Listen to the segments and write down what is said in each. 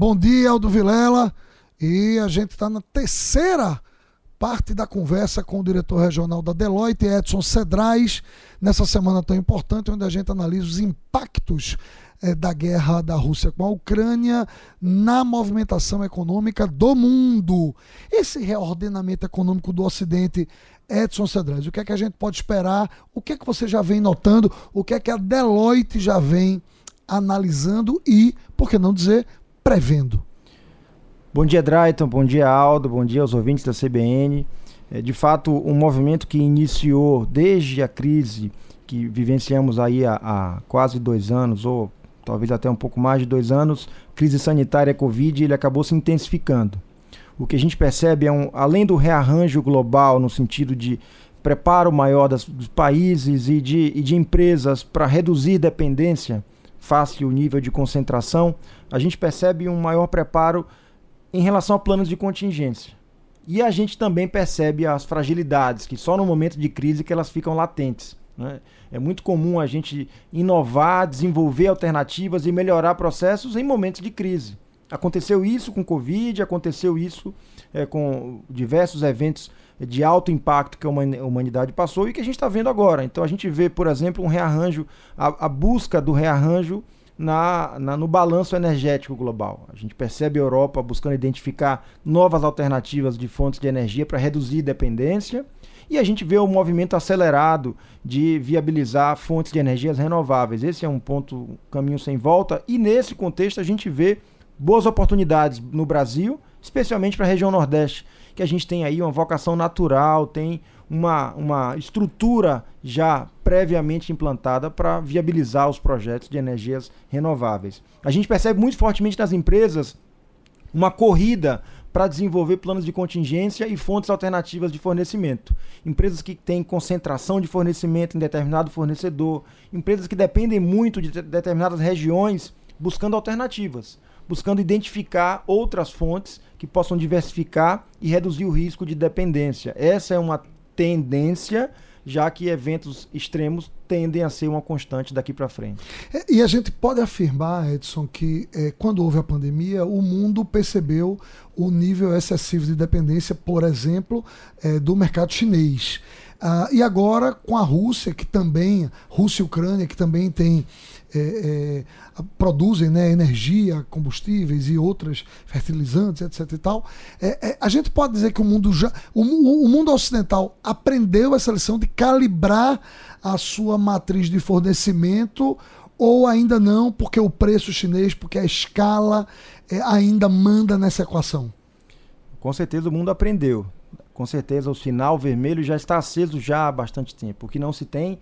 Bom dia, Aldo Vilela. E a gente está na terceira parte da conversa com o diretor regional da Deloitte, Edson Cedrais, nessa semana tão importante, onde a gente analisa os impactos eh, da guerra da Rússia com a Ucrânia na movimentação econômica do mundo. Esse reordenamento econômico do Ocidente, Edson Cedrais, o que é que a gente pode esperar? O que é que você já vem notando? O que é que a Deloitte já vem analisando e, por que não dizer, Bom dia, Drayton. Bom dia, Aldo. Bom dia aos ouvintes da CBN. É, de fato, um movimento que iniciou desde a crise que vivenciamos aí há, há, quase dois anos, ou talvez até um pouco mais de dois anos, crise sanitária Covid, ele acabou se intensificando. O que a gente percebe é, um, além do rearranjo global, no sentido de preparo maior das, dos países e de, e de empresas para reduzir dependência face ao nível de concentração, a gente percebe um maior preparo em relação a planos de contingência. E a gente também percebe as fragilidades, que só no momento de crise que elas ficam latentes. Né? É muito comum a gente inovar, desenvolver alternativas e melhorar processos em momentos de crise. Aconteceu isso com Covid, aconteceu isso é, com diversos eventos de alto impacto que a humanidade passou e que a gente está vendo agora. Então a gente vê, por exemplo, um rearranjo, a, a busca do rearranjo na, na, no balanço energético global. A gente percebe a Europa buscando identificar novas alternativas de fontes de energia para reduzir dependência. E a gente vê o movimento acelerado de viabilizar fontes de energias renováveis. Esse é um ponto, um caminho sem volta. E nesse contexto a gente vê boas oportunidades no Brasil, especialmente para a região Nordeste, que a gente tem aí uma vocação natural, tem uma, uma estrutura já previamente implantada para viabilizar os projetos de energias renováveis. A gente percebe muito fortemente nas empresas uma corrida para desenvolver planos de contingência e fontes alternativas de fornecimento. Empresas que têm concentração de fornecimento em determinado fornecedor, empresas que dependem muito de determinadas regiões, buscando alternativas, buscando identificar outras fontes que possam diversificar e reduzir o risco de dependência. Essa é uma tendência, já que eventos extremos tendem a ser uma constante daqui para frente. É, e a gente pode afirmar, Edson, que é, quando houve a pandemia, o mundo percebeu o nível excessivo de dependência, por exemplo, é, do mercado chinês. Ah, e agora com a Rússia, que também, Rússia e Ucrânia, que também tem é, é, produzem né, energia, combustíveis e outras fertilizantes, etc. e tal, é, é, a gente pode dizer que o mundo já, o, o, mundo ocidental aprendeu essa lição de calibrar a sua matriz de fornecimento ou ainda não, porque o preço chinês, porque a escala é, ainda manda nessa equação? Com certeza o mundo aprendeu. Com certeza o sinal vermelho já está aceso já há bastante tempo. O que não se tem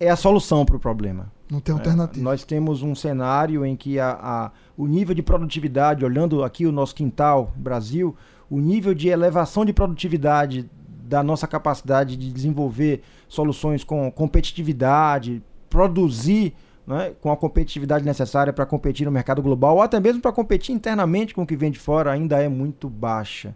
é a solução para o problema. Não tem alternativa. É, nós temos um cenário em que a, a, o nível de produtividade, olhando aqui o nosso quintal, Brasil, o nível de elevação de produtividade da nossa capacidade de desenvolver soluções com competitividade, produzir né, com a competitividade necessária para competir no mercado global, ou até mesmo para competir internamente com o que vem de fora, ainda é muito baixa.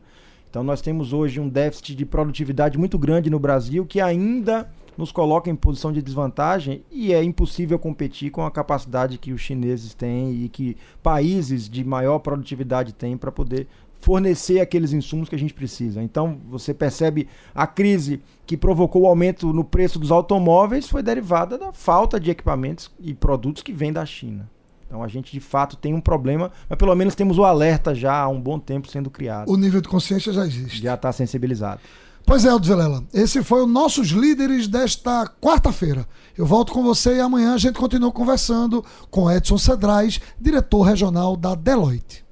Então nós temos hoje um déficit de produtividade muito grande no Brasil que ainda nos coloca em posição de desvantagem e é impossível competir com a capacidade que os chineses têm e que países de maior produtividade têm para poder fornecer aqueles insumos que a gente precisa. Então, você percebe a crise que provocou o aumento no preço dos automóveis foi derivada da falta de equipamentos e produtos que vêm da China. Então a gente de fato tem um problema, mas pelo menos temos o alerta já há um bom tempo sendo criado. O nível de consciência já existe. Já está sensibilizado. Pois é, Aldo Vilela, esse foi o Nossos Líderes desta quarta-feira. Eu volto com você e amanhã a gente continua conversando com Edson Cedrais, diretor regional da Deloitte.